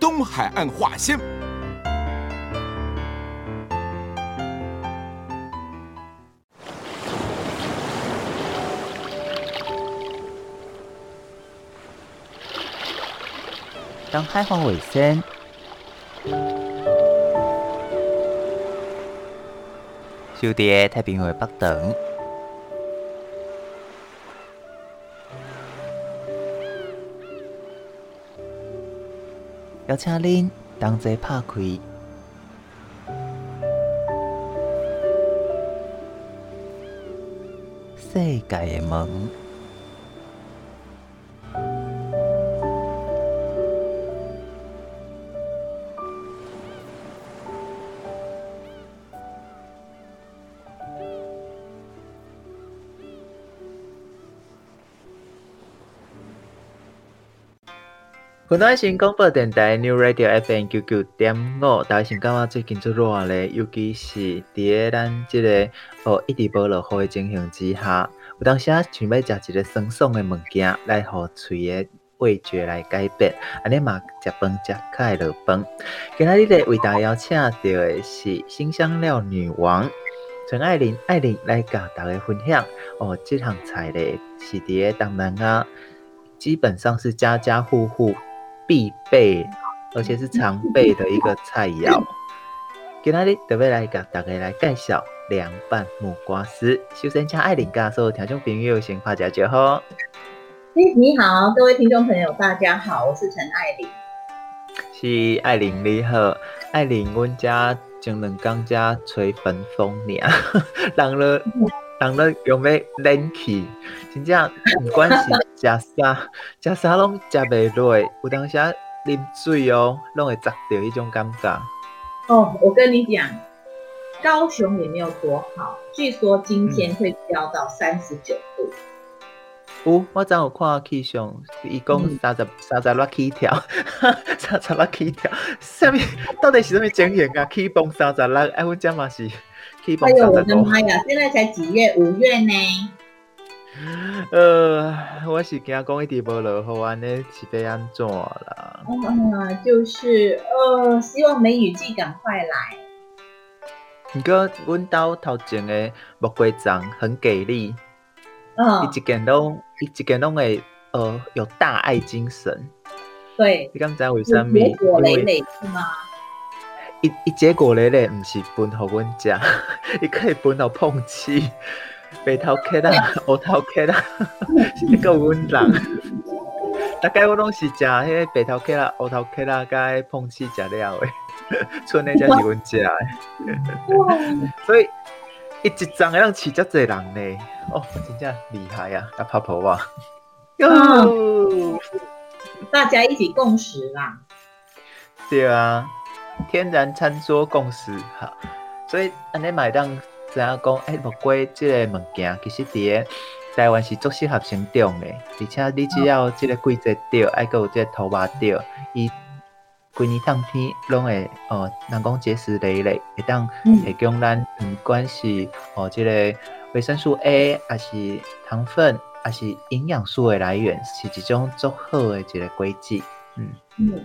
东海岸话先。东海岸话先，小弟太平洋北等。邀请您同齐拍开世界的门。云端新广播电台 New Radio FM 九九点五，大家先感觉最近做热咧，尤其是伫咱即个哦一直无落雨的情形之下，有当时啊想要食一个酸爽的物件，来互喙的味觉来改变，安尼嘛食饭食较会落饭。今仔日咧为大家邀请到的是新香料女王陈爱玲，爱玲来甲大家分享哦，这项菜咧是伫个东南亚，基本上是家家户户。必备，而且是常备的一个菜肴。今天特别来给大家来介绍凉拌木瓜丝。首先，请爱玲教授听众朋友先拍下招呼。你好，各位听众朋友，大家好，我是陈爱玲。是爱玲你好，爱玲，阮家前两工家吹风风尔，人了人了用要冷气？真正不管是食啥，食啥拢食袂落，有当时啉水哦，拢会砸到迄种感觉。哦，我跟你讲，高雄也没有多好，据说今天会飙到三十九度。有、我昨有看气象，伊讲三十三十六起跳，三十六起跳，啥物？到底是啥物情形啊？起风三十六，哎，我讲嘛是哎呦，我的妈呀！现在才几月？五月呢？呃，我是惊讲一直无落雨，安尼是要安怎啦？嗯，就是呃，希望梅雨季赶快来。毋过，阮兜头前的木瓜欉很给力，嗯，伊一件拢，伊一件拢会呃有大爱精神。对，你刚才为啥物？结果累累是吗？伊伊结果累累，毋是分互阮食，伊可以分互碰瓷。白头壳啦，黑头壳啦，是一个温人。大概我拢是食迄个白头壳啦、黑头壳啦，甲碰瓷食了诶。剩诶才是阮食诶。所以一一张会当饲遮侪人咧。哦，真正厉害啊！要拍婆哇。哟，大家一起共识啦。对啊，天然餐桌共识哈。所以安尼买当。知影讲，诶，木瓜即个物件，其实伫个台湾是足适合生长的，而且你只要即个季节对，还阁有即个土壤对，伊规年当天拢会，哦，人讲结实累累，会当提供咱，毋管是哦，即个维生素 A，还是糖分，还是营养素的来源，是一种足好诶一个果子。嗯嗯，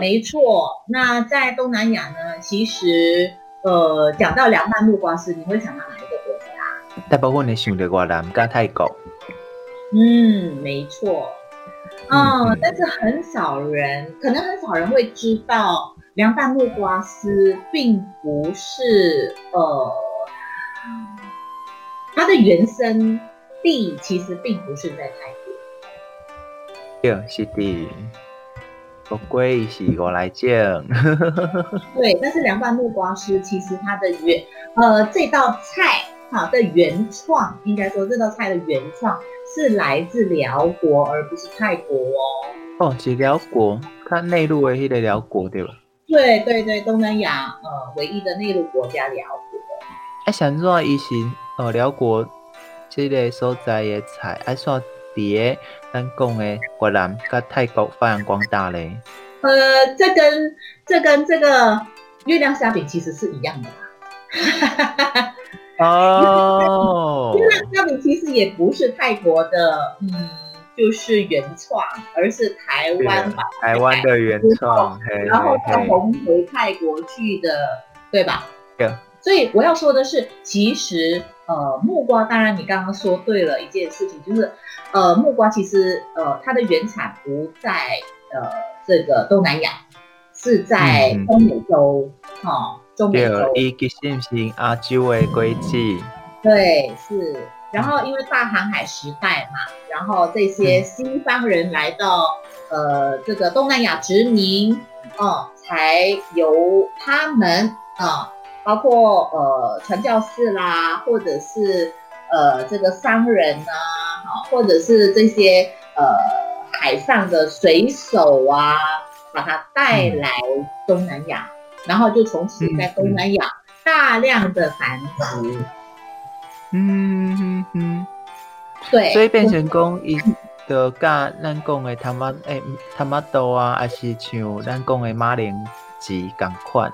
没错。那在东南亚呢，其实。呃，讲到凉拌木瓜丝，你会想到哪一个国家？大部分你想到越南加泰国。嗯，没错。嗯，嗯，但是很少人，可能很少人会知道，凉拌木瓜丝并不是呃，它的原生地其实并不是在泰国。对，是的。不贵是我来讲，对，但是凉拌木瓜丝其实它的原呃这道菜哈的原创，应该说这道菜的原创是来自辽国，而不是泰国哦。哦，是辽国，它内陆唯一的辽国对吧？对对对，东南亚呃唯一的内陆国家辽国。哎，想说以前呃辽国这个所在的菜，哎说碟，咱讲的越南跟泰国发扬光大嘞。呃，这跟这跟这个月亮虾饼其实是一样的嘛。哦，月亮虾饼其实也不是泰国的，嗯，就是原创，而是台湾把台湾的原创，然后再红回泰国去的，对吧？对。所以我要说的是，其实呃木瓜，当然你刚刚说对了一件事情，就是呃木瓜其实呃它的原产不在呃。这个东南亚是在中美洲，哈、嗯哦，中美洲。一个新型亚洲的轨迹。对，是。然后因为大航海时代嘛，然后这些西方人来到、嗯、呃这个东南亚殖民，哦，才由他们啊、哦，包括呃传教士啦，或者是呃这个商人呐、啊，哈，或者是这些呃。海上的水手啊，把它带来东南亚，嗯、然后就从此在东南亚大量的繁殖。嗯嗯嗯，对，所以变成讲伊的甲咱讲的他妈诶他妈豆啊，还是像咱讲的马铃薯共款。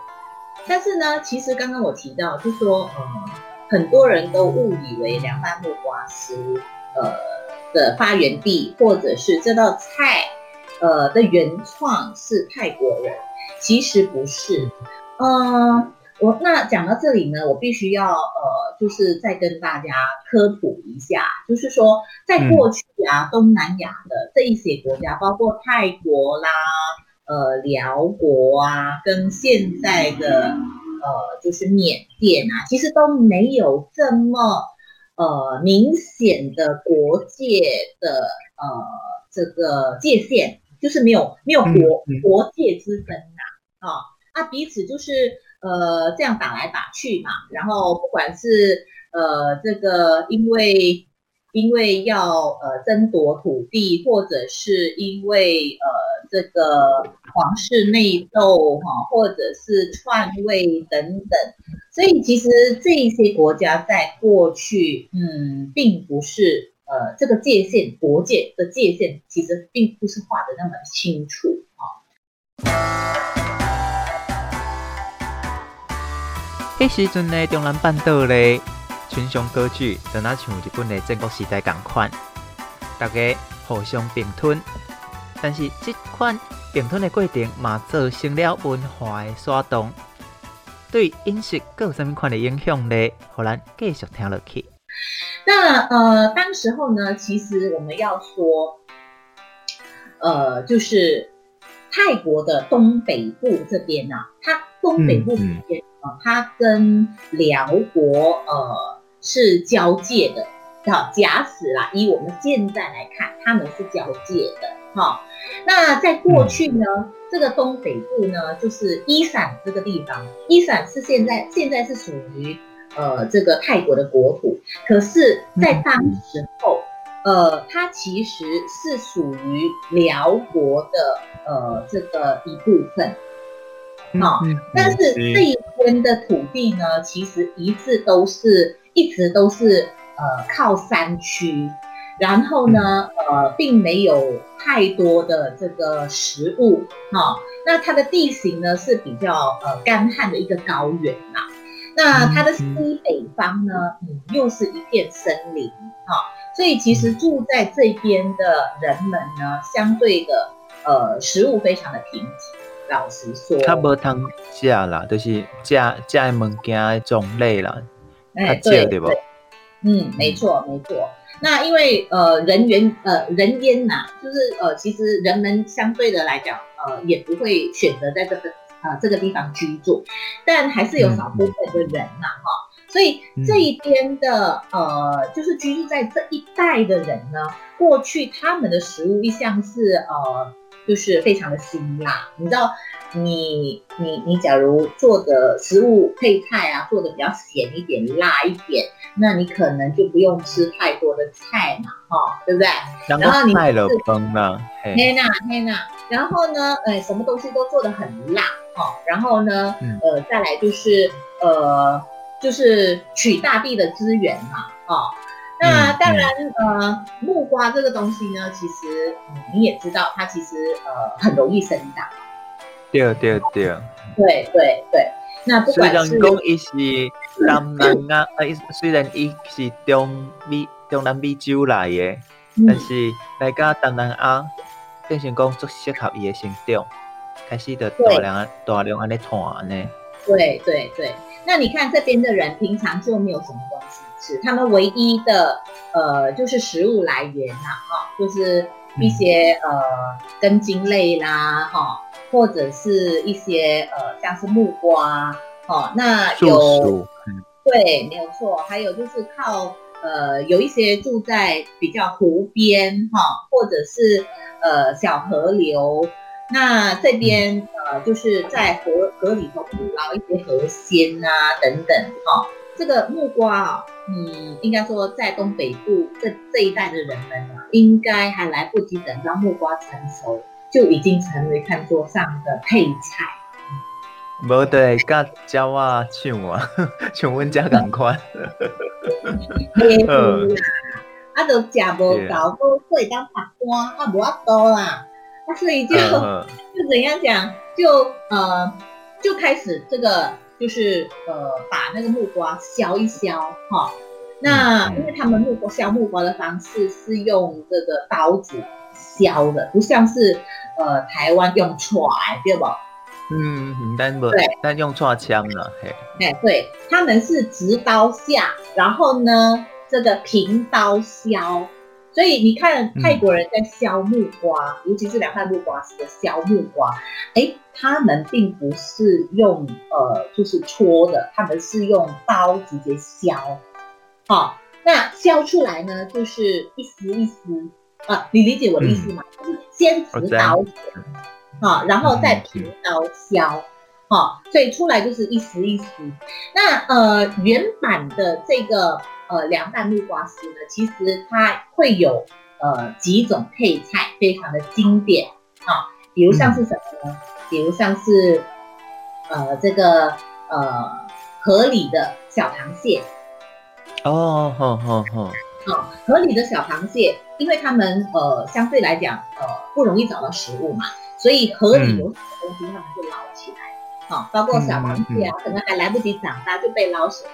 但是呢，其实刚刚我提到，就说嗯，很多人都误以为凉拌木瓜丝，呃。的发源地，或者是这道菜，呃的原创是泰国人，其实不是。呃，我那讲到这里呢，我必须要呃，就是再跟大家科普一下，就是说在过去啊，东南亚的这一些国家，包括泰国啦、呃寮国啊，跟现在的呃就是缅甸啊，其实都没有这么。呃，明显的国界的呃这个界限，就是没有没有国、嗯嗯、国界之分呐，啊，啊彼此就是呃这样打来打去嘛，然后不管是呃这个因为因为要呃争夺土地，或者是因为呃这个皇室内斗哈，或者是篡位等等。所以其实这一些国家在过去，嗯，并不是呃这个界限国界的界限，其实并不是画的那么清楚啊。那时阵的中南半岛嘞，群雄割据，就那像日本的战国时代同款，大家互相并吞。但是这款并吞的过程嘛，造成了文化的刷动。对饮食各有什么款的影响呢？好，咱继续听落去。那呃，当时候呢，其实我们要说，呃，就是泰国的东北部这边呐、啊，它东北部这边啊，它跟辽国呃是交界的。好，假使啦，以我们现在来看，他们是交界的。好，那在过去呢？嗯这个东北部呢，就是伊散这个地方。伊散是现在现在是属于呃这个泰国的国土，可是，在当时候，呃，它其实是属于辽国的呃这个一部分。好，但是这一边的土地呢，其实一直都是一直都是呃靠山区。然后呢，呃，并没有太多的这个食物，哈、哦。那它的地形呢是比较呃干旱的一个高原呐、那它的西北方呢，嗯，又是一片森林，哈、哦。所以其实住在这边的人们呢，相对的呃食物非常的贫瘠。老实说，它无通食啦，就是食食的物件种类啦，哎，对对不？嗯，没错没错。那因为呃人员呃人烟呐、啊，就是呃其实人们相对的来讲呃也不会选择在这个呃这个地方居住，但还是有少部分的人呐、啊、哈、嗯，所以这一边的呃就是居住在这一带的人呢，过去他们的食物一向是呃就是非常的辛辣，你知道你你你假如做的食物配菜啊做的比较咸一点辣一点。那你可能就不用吃太多的菜嘛，哈，对不对？然后你卖了崩了，嘿呐嘿呐，然后呢，呃，什么东西都做的很辣，哈，然后呢，呃，再来就是呃，就是取大地的资源嘛，哦，那当然，呃，木瓜这个东西呢，其实你也知道，它其实呃很容易生长。对对对，对对对。那不管是虽然讲伊是南南啊，啊，虽然伊是中美中南美洲来的，嗯、但是来到东南亚，变成讲足适合伊的生长，开始的大量啊大量安尼传呢。对对对，那你看这边的人平常就没有什么东西吃，他们唯一的呃就是食物来源啦，哈，就是一些、嗯、呃根茎类啦，哈。或者是一些呃，像是木瓜，哦，那有，对，没有错。还有就是靠呃，有一些住在比较湖边哈，或者是呃小河流，那这边呃就是在河河里头捕捞一些河鲜啊等等哈。这个木瓜啊，嗯，应该说在东北部这这一带的人们啊，应该还来不及等到木瓜成熟。就已经成为餐桌上的配菜。无对，甲鸟啊唱啊，像阮家咁款。啊，都食无够，所以当发光，啊，无法多啦。啊，所以就就怎样讲，就呃，就开始这个，就是呃，把那个木瓜削一削，哈。那因为他们木瓜削木瓜的方式是用这个刀子削的，不像是。呃，台湾用鉉，对不？嗯，但不，对，但用错枪了？嘿，哎，对，他们是直刀下，然后呢，这个平刀削，所以你看泰国人在削木瓜，嗯、尤其是两块木瓜丝的削木瓜，哎，他们并不是用呃，就是戳的，他们是用刀直接削，好、哦，那削出来呢，就是一丝一丝。啊，你理解我的意思吗？嗯、就是先直刀，好，然后再平刀削，好、嗯，所以出来就是一丝一丝。那呃，原版的这个呃凉拌木瓜丝呢，其实它会有呃几种配菜，非常的经典啊，比如像是什么呢？嗯、比如像是呃这个呃河里的小螃蟹。哦，好好好。哦，河里的小螃蟹，因为它们呃相对来讲呃不容易找到食物嘛，所以河里有什么东西，它们就捞起来。好、哦，包括小螃蟹啊，可能还来不及长大就被捞起来。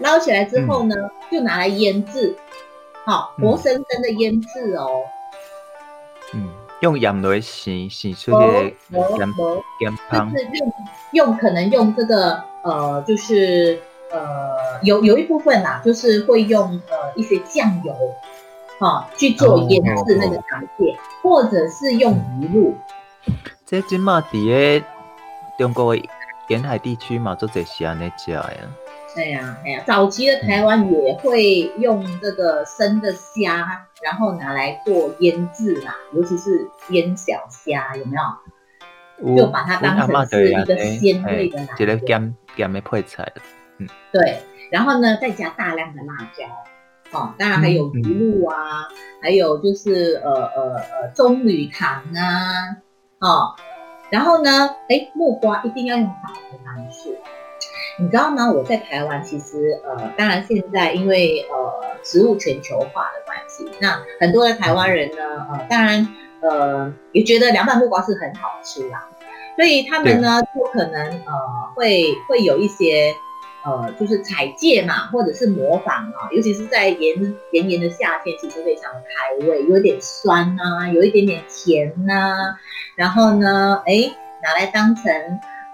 捞起来之后呢，嗯、就拿来腌制，好、哦，活生生的腌制哦。嗯，用盐来洗洗出来的盐盐汤，就是用用可能用这个呃就是。呃，有有一部分啦，就是会用呃一些酱油，哈、哦，去做腌制那个螃蟹，或者是用鱼露。这今嘛在中国的沿海地区嘛，做这些安尼食呀。对呀，哎呀，早期的台湾也会用这个生的虾，嗯、然后拿来做腌制啦，尤其是腌小虾，有没有？就把它当成是一个鲜味的来个咸咸的配菜。对，然后呢，再加大量的辣椒，哦，当然还有鱼露啊，嗯、还有就是呃呃呃棕榈糖啊，哦，然后呢，哎，木瓜一定要用好的方式，你知道吗？我在台湾其实呃，当然现在因为呃食物全球化的关系，那很多的台湾人呢，呃，当然呃也觉得凉拌木瓜是很好吃啦，所以他们呢就可能呃会会有一些。呃，就是采借嘛，或者是模仿啊，尤其是在炎炎炎的夏天，其实非常的开胃，有点酸啊，有一点点甜呐、啊，然后呢，哎，拿来当成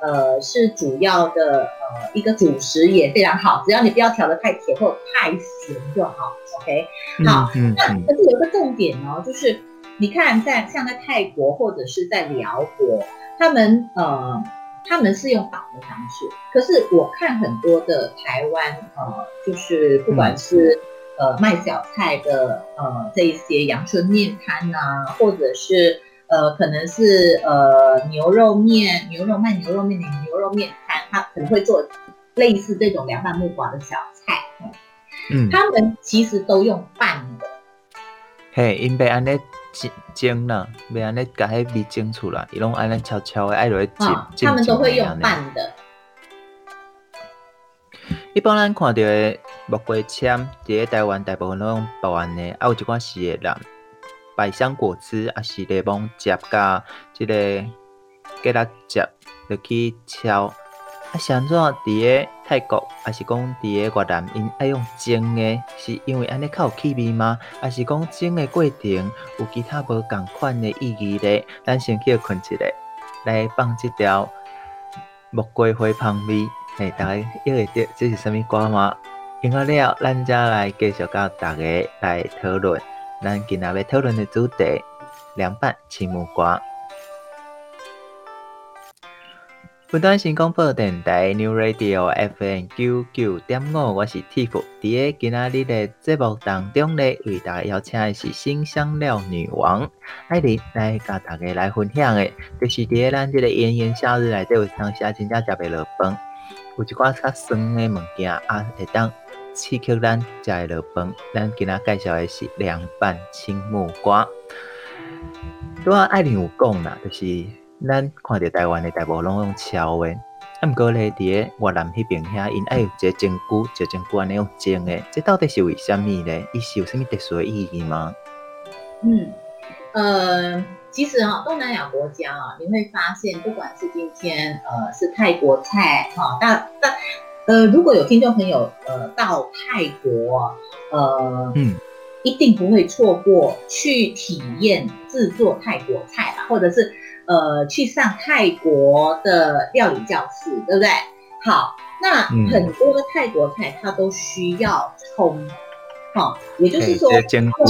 呃是主要的呃一个主食也非常好，只要你不要调的太甜或太咸就好，OK？好，嗯嗯、那可是有一个重点哦，就是你看在像在泰国或者是在辽国，他们呃。他们是用捣的方式，可是我看很多的台湾，呃，就是不管是呃卖小菜的，呃这一些阳春面摊啊，或者是呃可能是呃牛肉面、牛肉卖牛肉面的牛肉面摊，他可能会做类似这种凉拌木瓜的小菜。嗯，他们其实都用拌的。嘿，因被安尼蒸啦，被安尼甲迄味蒸出来，伊拢安尼悄悄的爱落去蒸，哦，他们都会用拌的。一般咱看到的木瓜签，伫台湾大部分拢用拌的，啊有一款是会淋百香果汁，啊是柠檬汁加即个芥辣汁落去敲。啊，像怎伫个泰国，还是讲伫个越南，因爱用蒸的，是因为安尼较有气味吗？啊是讲蒸的过程有其他无共款的意义咧？咱先去困一下，来放这条木瓜花香味。嘿，大家晓会得这是什么歌吗？听好了，咱则来继续甲大家来讨论。咱今仔日讨论的主题：凉拌青木瓜。本段新广播电台 New Radio FM 九九点五，我是 Tiff。伫个今仔日的节目当中咧，为大家邀请的是新香料女王艾琳来甲大家来分享的，就是伫个咱这个炎炎夏日内底有当时真正食袂落饭。有一寡较酸的物件啊，会当刺激咱食的落饭。咱今仔介绍的是凉拌青木瓜。拄仔爱琳有讲啦，就是咱看到台湾的大部分拢用敲的，啊，毋过咧伫个越南迄边遐，因爱有一个蒸菇，一个蒸菇安尼用蒸的，这到底是为虾米咧？伊是有虾米特殊的意义吗？嗯，呃。其实啊，东南亚国家啊，你会发现，不管是今天呃是泰国菜哈，但但呃如果有听众朋友呃到泰国，呃嗯，一定不会错过去体验制作泰国菜啦，或者是呃去上泰国的料理教室，对不对？好，那很多的泰国菜它都需要葱，好，也就是说用木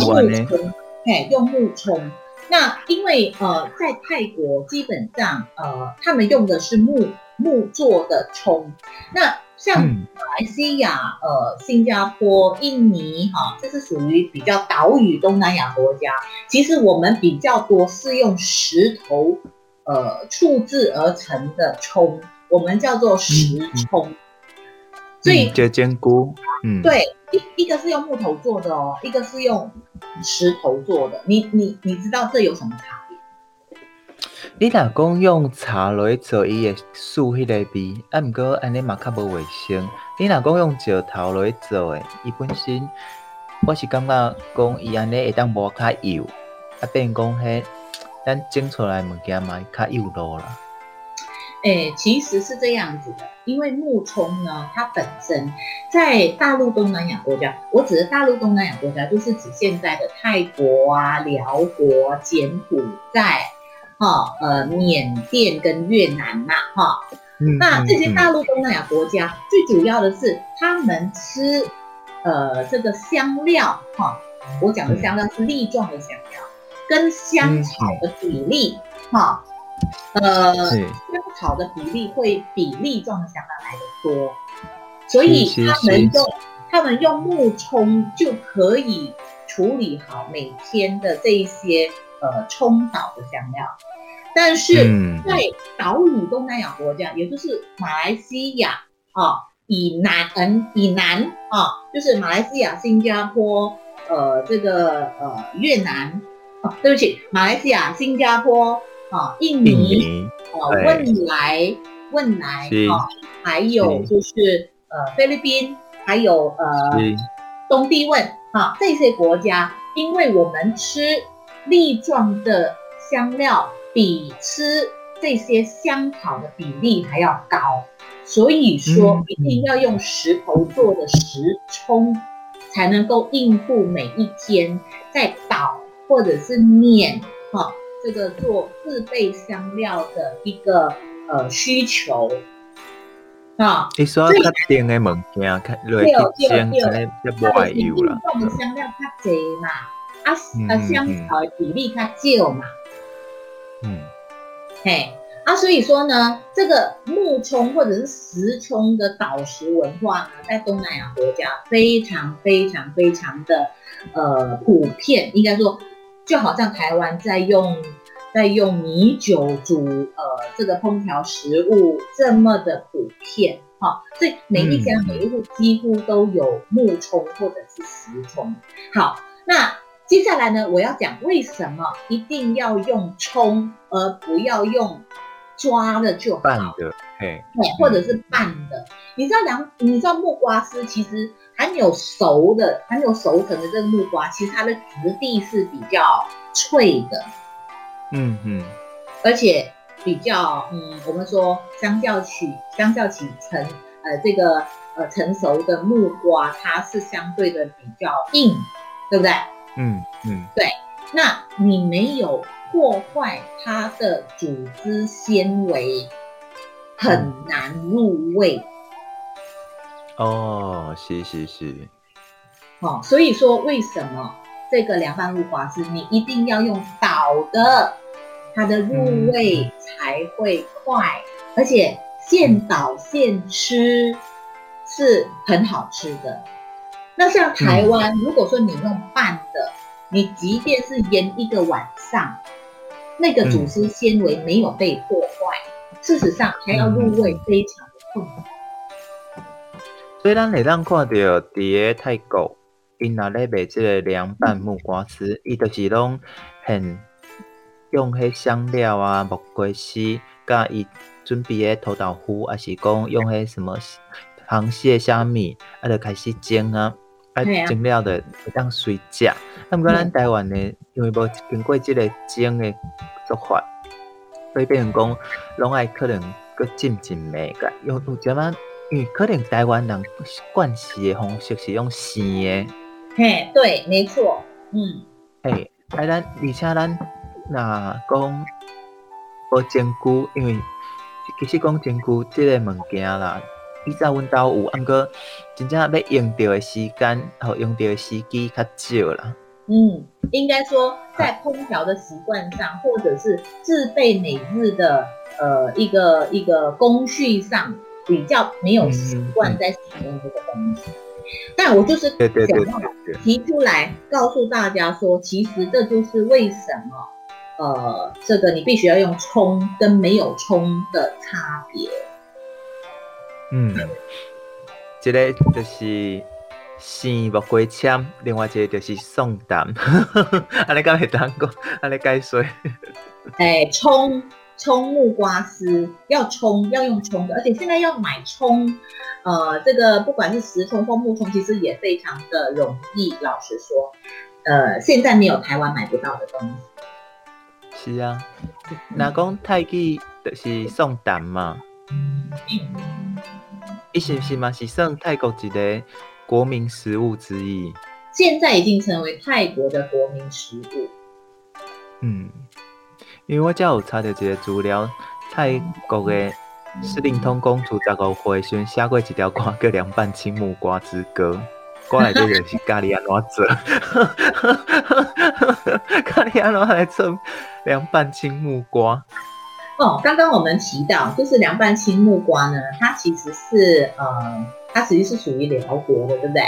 葱，嘿，用木葱。那因为呃，在泰国基本上呃，他们用的是木木做的葱。那像马来西亚、呃、新加坡、印尼哈，这是属于比较岛屿东南亚国家。其实我们比较多是用石头呃处置而成的冲，我们叫做石冲。所以就煎菇，嗯，对，一一个是用木头做的哦，一个是用石头做的。你你你知道这有什么差别？你若讲用茶来做伊个素迄个味，啊，毋过安尼嘛较无卫生。你若讲用石头来做诶，伊本身我是感觉讲伊安尼会当无较油，啊，变讲迄咱蒸出来物件嘛较油咯啦。诶，其实是这样子的，因为木葱呢，它本身在大陆东南亚国家，我指的大陆东南亚国家，就是指现在的泰国啊、寮国、柬埔寨、哈、呃、缅甸跟越南嘛，哈。嗯。那这些大陆东南亚国家，最主要的是他们吃，呃，这个香料，哈，我讲的香料是粒状的香料，跟香草的比例，哈。呃，香草的比例会比粒状的香料来得多，所以他们用他们用木冲就可以处理好每天的这一些呃冲岛的香料。但是在岛屿东南亚国家，也就是马来西亚啊以南嗯以南啊，就是马来西亚、新加坡呃这个呃越南哦、啊，对不起，马来西亚、新加坡。啊，印尼，呃，汶莱，汶莱，啊，还有就是呃菲律宾，还有呃东帝汶，啊，这些国家，因为我们吃粒状的香料比吃这些香草的比例还要高，所以说一定要用石头做的石葱，才能够应付每一天在捣或者是碾，哈。这个做自备香料的一个呃需求啊，你说较甜的物件，较落去蒸，可能就无爱油了。用的香料较侪嘛，啊啊香草的比例较少嘛，嗯，嘿啊，所以说呢，这个木冲或者是石冲的岛食文化呢，在东南亚国家非常非常非常的呃普遍，应该说。就好像台湾在用在用米酒煮呃这个烹调食物这么的普遍哈，所以每一家每一户几乎都有木冲或者是石冲。好，那接下来呢，我要讲为什么一定要用冲，而不要用抓的就好。拌的，嘿，对，或者是拌的。嗯、你知道凉，你知道木瓜丝其实还没有熟的，还没有熟成的这个木瓜，其实它的质地是比较脆的。嗯嗯，而且比较嗯，我们说相较起相较起成呃这个呃成熟的木瓜，它是相对的比较硬，对不对？嗯嗯，对。那你没有破坏它的组织纤维，很难入味。哦，是是是。哦，所以说为什么？这个凉拌木瓜丝，你一定要用倒的，它的入味才会快，嗯、而且现倒现吃是很好吃的。那像台湾，嗯、如果说你用拌的，你即便是腌一个晚上，那个组织纤维没有被破坏，嗯、事实上还要入味非常的困难。所以咱会当看到伫个泰国。因那咧卖即个凉拌木瓜丝，伊着、嗯、是拢很用迄香料啊，木瓜丝，甲伊准备诶土豆腐，还是讲用迄什么螃蟹、虾米，啊，就开始煎啊，啊，蒸了的会当随食。啊，毋过咱台湾呢，因为无经过即个蒸的做法，所以变成讲拢爱可能搁浸浸糜个，用有点仔，因为可能台湾人惯食的方式是用生的。嘿，对，没错，嗯，嘿，啊，咱而且咱若讲无煎菇，因为其实讲煎菇这个物件啦，以前阮兜有，毋过真正要用到的时间和用到的时机较少啦。嗯，应该说在烹调的习惯上，或者是自备每日的呃一个一个工序上，比较没有习惯在使用这个东西。但我就是想要提出来告诉大家说，其实这就是为什么，呃，这个你必须要用葱跟没有葱的差别。嗯，一个就是生木瓜签，另外一个就是宋丹。安尼讲会当讲，安尼解说。哎，葱。葱木瓜丝要葱，要用葱的，而且现在要买葱，呃，这个不管是实葱或木葱，其实也非常的容易。老实说，呃，现在没有台湾买不到的东西。是啊，那讲泰记就是宋丹嘛，伊是不是嘛是算泰国一个国民食物之一？现在已经成为泰国的国民食物。嗯。因为我才有查到一个资料，泰国的司令通公主十五岁时阵写过一条歌叫《凉拌青木瓜之歌》，歌内底就是咖喱安怎做，咖喱安怎来做凉拌青木瓜。哦，刚刚我们提到，就是凉拌青木瓜呢，它其实是呃，它其实际是属于辽国的，对不对？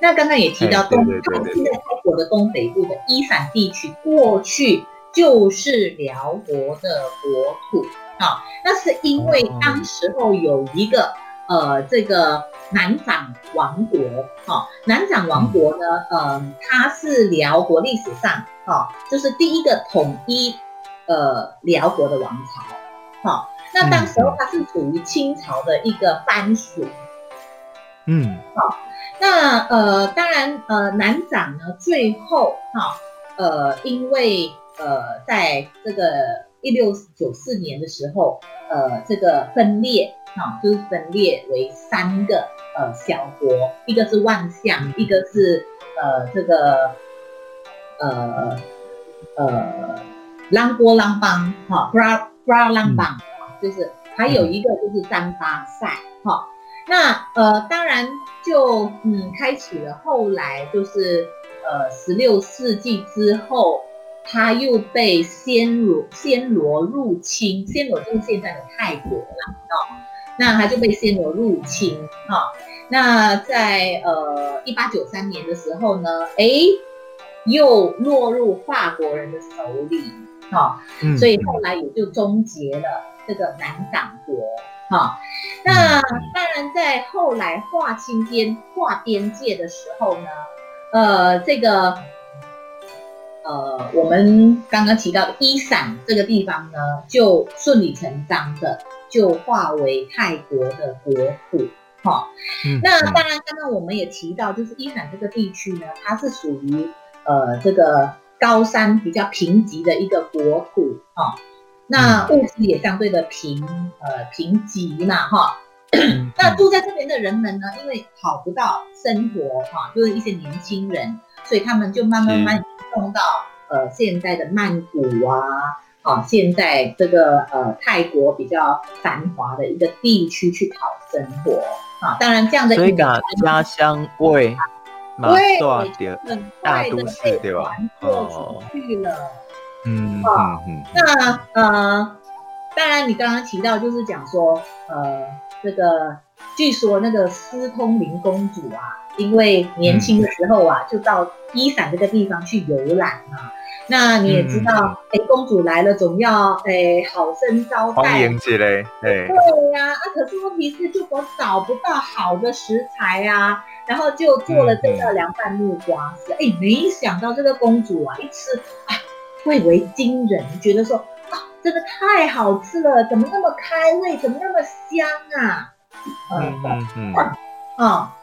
那刚刚也提到东，它现在泰国的东北部的伊散地区过去。就是辽国的国土啊，那是因为当时候有一个呃，这个南掌王国哈，南掌王国呢，嗯、呃，它是辽国历史上哈，就是第一个统一呃辽国的王朝好，那当时候它是属于清朝的一个藩属，嗯，好，那呃，当然呃，南长呢，最后哈，呃，因为呃，在这个一六九四年的时候，呃，这个分裂哈，就是分裂为三个呃小国，一个是万象，一个是呃这个呃呃兰波兰邦哈，，bra bra 琅邦，就是还有一个就是丹巴塞哈，那呃当然就嗯开启了后来就是呃十六世纪之后。他又被暹罗暹罗入侵，暹罗就是现在的泰国了，哦，那他就被暹罗入侵，哈、哦，那在呃一八九三年的时候呢，哎，又落入法国人的手里，哈、哦，所以后来也就终结了这个南港国，哈、哦。那当然，在后来划清边划边界的时候呢，呃，这个呃，我们刚刚提到的伊伞这个地方呢，就顺理成章的就划为泰国的国土。好，那当然，刚刚我们也提到，就是伊伞这个地区呢，它是属于呃这个高山比较贫瘠的一个国土，哈，那物资也相对的贫呃贫瘠嘛，哈，那住在这边的人们呢，因为讨不到生活，哈，就是一些年轻人，所以他们就慢慢慢移动到呃现在的曼谷啊，啊，现在这个呃泰国比较繁华的一个地区去讨生活。啊，当然这样的，所以讲家乡味，马上的大都市对吧？哦，去了，嗯嗯嗯。那呃，当然你刚刚提到就是讲说，呃，这个据说那个斯通灵公主啊，因为年轻的时候啊，就到伊伞这个地方去游览嘛。那你也知道，哎、嗯，公主来了，总要哎好生招待，欢迎之类，对。对呀，啊，可是问题是，就我找不到好的食材啊，然后就做了这道凉拌木瓜丝。哎、嗯，没想到这个公主啊，一吃啊，蔚为惊人，觉得说啊，真的太好吃了，怎么那么开胃，怎么那么香啊？嗯嗯嗯，啊，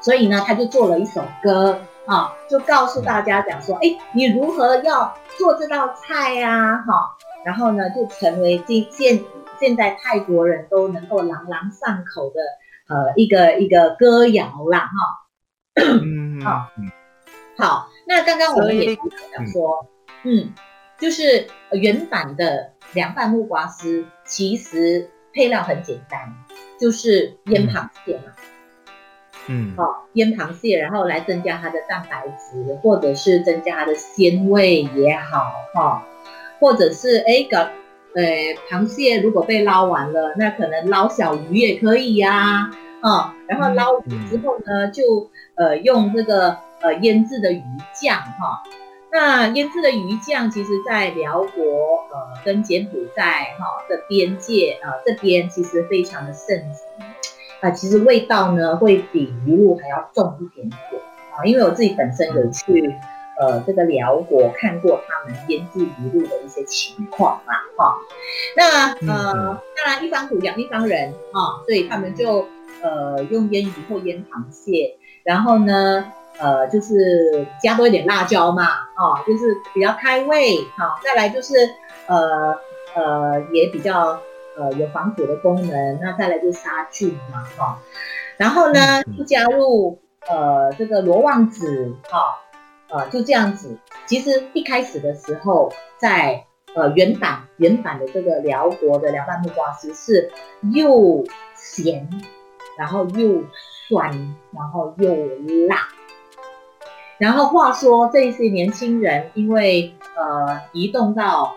所以呢，他就做了一首歌。啊，就告诉大家讲说，哎，你如何要做这道菜呀？哈，然后呢，就成为今现现在泰国人都能够朗朗上口的呃一个一个歌谣啦，哈。嗯，好，好，那刚刚我们也讲说，嗯，就是原版的凉拌木瓜丝，其实配料很简单，就是腌螃蟹嘛。嗯，好、哦，腌螃蟹，然后来增加它的蛋白质，或者是增加它的鲜味也好，哈、哦，或者是哎个，呃，螃蟹如果被捞完了，那可能捞小鱼也可以呀、啊，哦，然后捞鱼之后呢，就呃用这个呃腌制的鱼酱，哈、哦，那腌制的鱼酱，其实在辽国呃跟柬埔寨哈、哦、的边界啊、呃、这边其实非常的盛行。啊，其实味道呢会比鱼露还要重一点点啊，因为我自己本身有去呃这个辽国看过他们腌制鱼露的一些情况嘛，哈，那呃当然一方土养一方人啊，所以他们就呃用腌鱼或腌螃蟹，然后呢呃就是加多一点辣椒嘛，啊，就是比较开胃，好，再来就是呃呃也比较。呃，有防腐的功能，那再来就杀菌嘛，哈、哦，然后呢，就加入呃这个罗望子，哈、哦，呃就这样子。其实一开始的时候，在呃原版原版的这个辽国的凉拌木瓜丝是又咸，然后又酸，然后又辣。然后话说这些年轻人因为呃移动到。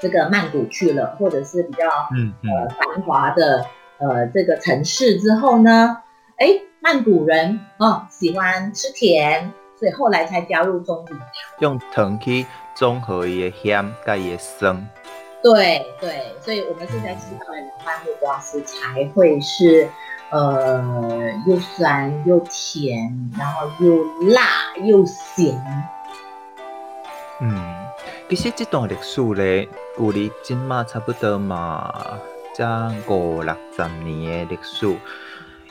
这个曼谷去了，或者是比较嗯，嗯呃繁华的呃这个城市之后呢，哎，曼谷人哦喜欢吃甜，所以后来才加入棕榈糖，用糖去综合伊的咸，加一些酸。对对，所以我们现在吃到的凉拌木瓜丝才会是呃又酸又甜，然后又辣又咸。嗯。其实这段历史咧，距离今嘛差不多嘛，才五六十年的历史。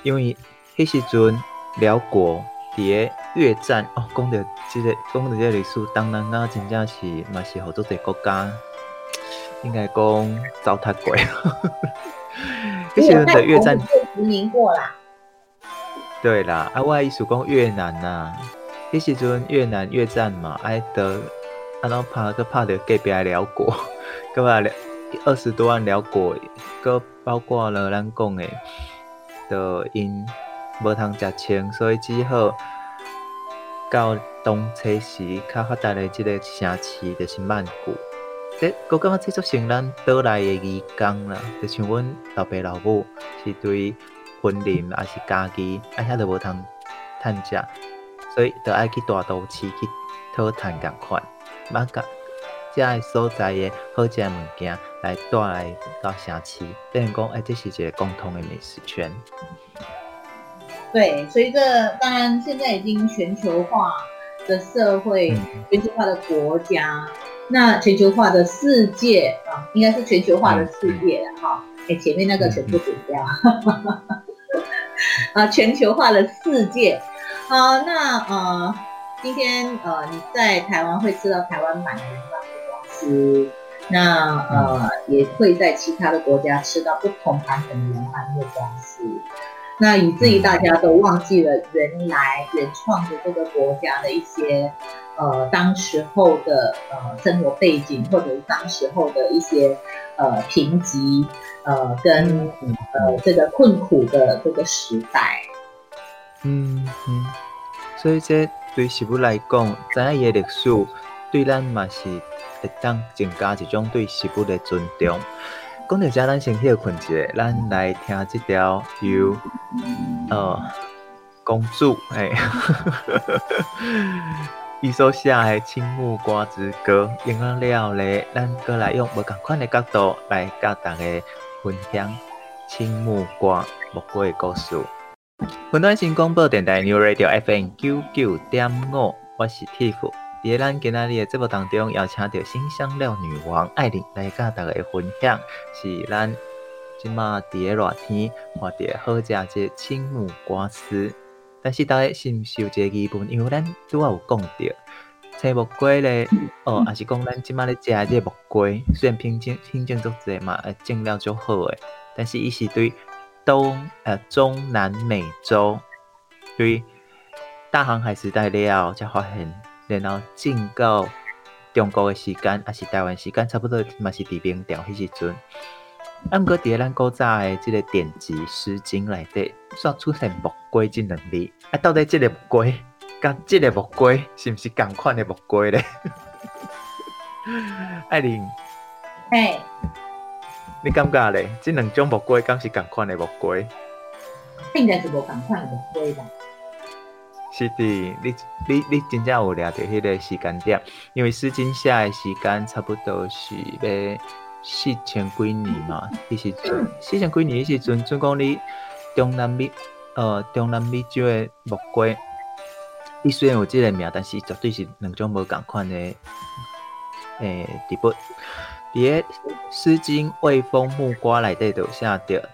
因为迄时阵辽国伫个越战哦，讲着即个讲着即个历史，当然啊，真正是嘛是好多个国家，应该讲糟蹋过。迄时阵的越战殖民过啦。对啦，啊，我意思讲越南呐、啊，迄时阵越南越战嘛，爱得。啊，然后怕个怕着隔壁辽国，个嘛二十多万辽国，个包括了咱讲的，就因无通食清，所以只好到东车时较发达的即个城市就是曼谷。即我感觉即就像咱岛内的渔工啦，就像阮老爸老母是对婚礼还是家己，啊遐都无通趁食，所以就爱去大都市去讨趁共款。马甲遮个所在的好食物件来带来到城市，等于讲，哎，这是一个共同的美食圈。对，随着当然现在已经全球化的社会，全球化的国家，嗯、那全球化的世界啊，应该是全球化的世界了哈。哎、嗯，前面那个全部剪掉。啊，全球化的世界。好，那呃，今天呃，你在台湾会吃到台湾版的凉拌木瓜丝，那呃，也会在其他的国家吃到不同版本的凉拌木瓜丝。那以至于大家都忘记了原来原创的这个国家的一些呃当时候的呃生活背景，或者是当时候的一些呃贫瘠呃跟呃这个困苦的这个时代。嗯嗯，所以这对食物来讲，知影伊的历史，对咱嘛是会当增加一种对食物的尊重。讲到遮，咱先休困一下，咱来听这条由呃公主哎，伊所写的《青木瓜之歌》，用完了咧，咱搁来用无共款诶角度来甲大家分享青木瓜木瓜诶故事。云端新广播电台 New Radio FM 九九点五，我是 Tiff。在咱今仔日的节目当中，邀请到新香料女王艾琳来甲大家分享，是咱即马伫咧热天看着好食这青木瓜丝。但是大家是毋是有一个疑问？因为咱拄仔有讲到青木瓜咧，哦，也是讲咱即马咧食这木瓜，虽然品种品种足济嘛，呃，种料足好诶，但是伊是对东呃中南美洲对大航海时代了才发现。然后进到中国的时间，还是台湾时间，差不多嘛是伫明朝迄时阵。啊，毋过伫咱古早的即个典籍《诗经》内底，煞出现木瓜即两字。啊，到底即个木瓜，甲即个木瓜是毋是共款的木瓜咧？爱玲，嘿，你感觉咧？即两种木瓜敢是共款的木瓜？应该是无共款的木瓜吧。是的，你你你真正有抓到迄个时间点，因为《诗经》写的时间差不多是要四千几年嘛，迄时阵四千几年迄时阵，准讲你中南美呃中南美洲的木瓜，伊虽然有即个名，但是绝对是两种无共款的诶植物。伫个《诗经·卫风·木瓜》内底就写着：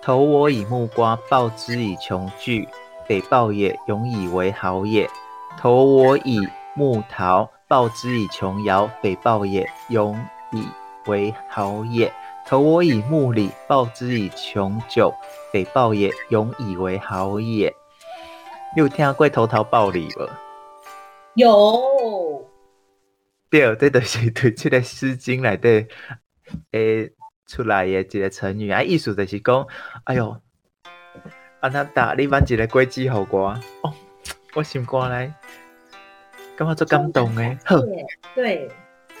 投我以木瓜，报之以琼琚。匪报也，永以为豪也。投我以木桃，报之以琼瑶。匪报也，永以为豪也。投我以木李，报之以琼酒。匪报也，永以为豪也。你有听过投桃报李无？有。对，这就是对这个《诗经》内底诶出来的一个成语啊，意思就是讲，哎哟。啊，那打你办一个果子好我哦，我心肝来，感觉足感动诶。好，对，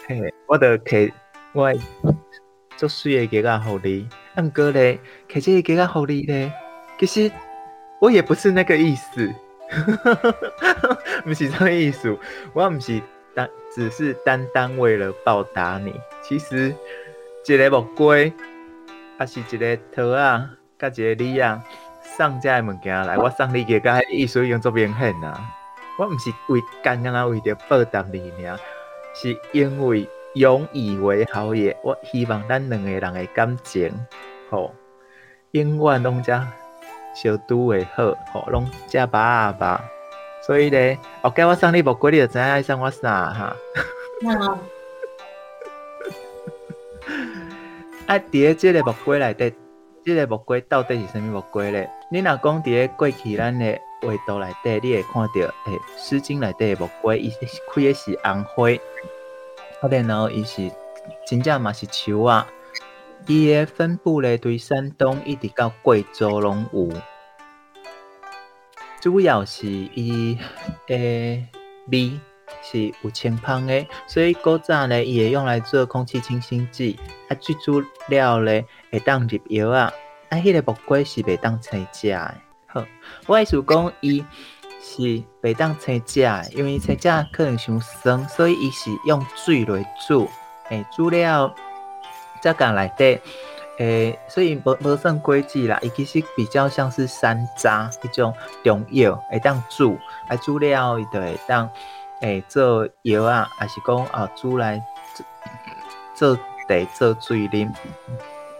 嘿，我着摕我足水诶果仔给你，啊，毋过咧，摕这个果仔给你咧，其实我也不是那个意思，不是这个意思，我毋是单，只是单单为了报答你。其实一个木瓜，还是一个桃啊，甲一个李啊。送这物件来，我送你个，甲意思用作明显啊！我毋是为干干啊，为着报答你尔，是因为永以为豪也。我希望咱两个人的感情，吼，永远拢遮小拄会好，吼，拢遮把啊把。所以咧，OK，我送你木瓜，你就知影爱送我啥哈？好。啊，伫个这个木瓜内底。这个木瓜到底是啥物木瓜咧？你若讲伫个过去咱的画图内底，你会看到，诶，《诗经》内底的木瓜，伊开的是红花，好然后伊是真正嘛是树啊。伊的分布咧，对山东一直到贵州拢有，主要是伊诶味是有清芳的，所以古早咧伊会用来做空气清新剂，啊，最主要咧。会当入药啊！啊，迄个木瓜是袂当生食诶。好，我意思讲，伊是袂当青食，因为青食可能伤酸，所以伊是用水来煮。诶，煮了再甲内底，诶，所以无无算果子啦，伊其实比较像是山楂迄种中药，会当煮，啊煮了伊就会当诶做药啊，还是讲啊煮来做茶做水啉。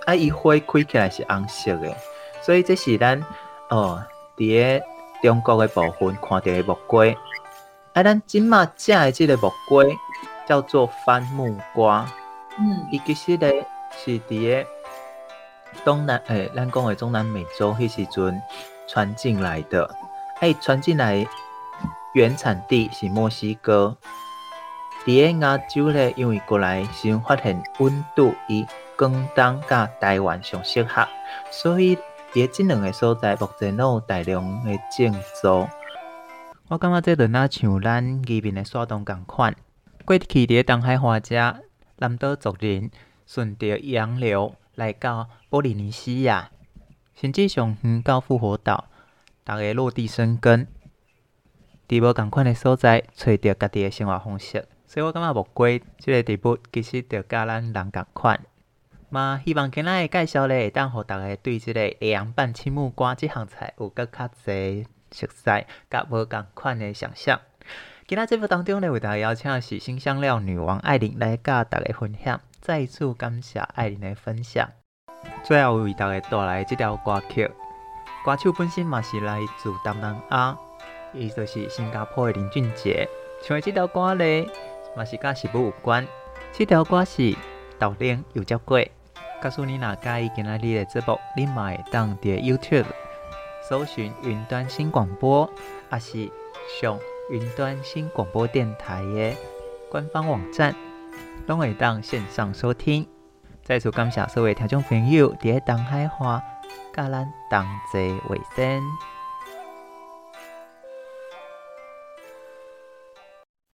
啊，伊花开起来是红色的，所以这是咱哦伫个中国的部分看到的木瓜。啊，咱今麦食的即个木瓜叫做番木瓜。嗯，伊其实咧是伫个东南诶，咱讲的中南美洲迄时阵传进来的。哎，传进来原产地是墨西哥。伫个亚洲咧，因为过来先发现温度伊。广东甲台湾上适合，所以伫即两个所在目前拢有大量的种植。我感觉这轮仔像咱移民诶山东共款，过去伫个东海花遮南岛族人顺着洋流来到波利尼西亚，甚至上远到复活岛，逐个落地生根，伫无共款诶所在找着家己诶生活方式。所以我感觉木瓜即个植物其实着甲咱人共款。嘛，希望今仔个介绍咧，会当互大家对即个凉拌青木瓜即项菜有阁较侪熟悉，甲无共款的想象。今仔节目当中咧，为大家邀请的是新香料女王艾琳来甲大家分享。再次感谢艾琳的分享。最后为大家带来即条歌曲，歌手本身嘛是来自东南亚，伊就是新加坡的林俊杰。唱的即条歌咧，嘛是甲食物有关。即条歌是豆奶油椒粿。告诉你哪介意今仔日的节目，你嘛会当伫 YouTube 搜寻云端新广播，还是上云端新广播电台的官方网站，拢会当线上收听。再次感谢所有听众朋友伫东海花，甲咱同齐卫生。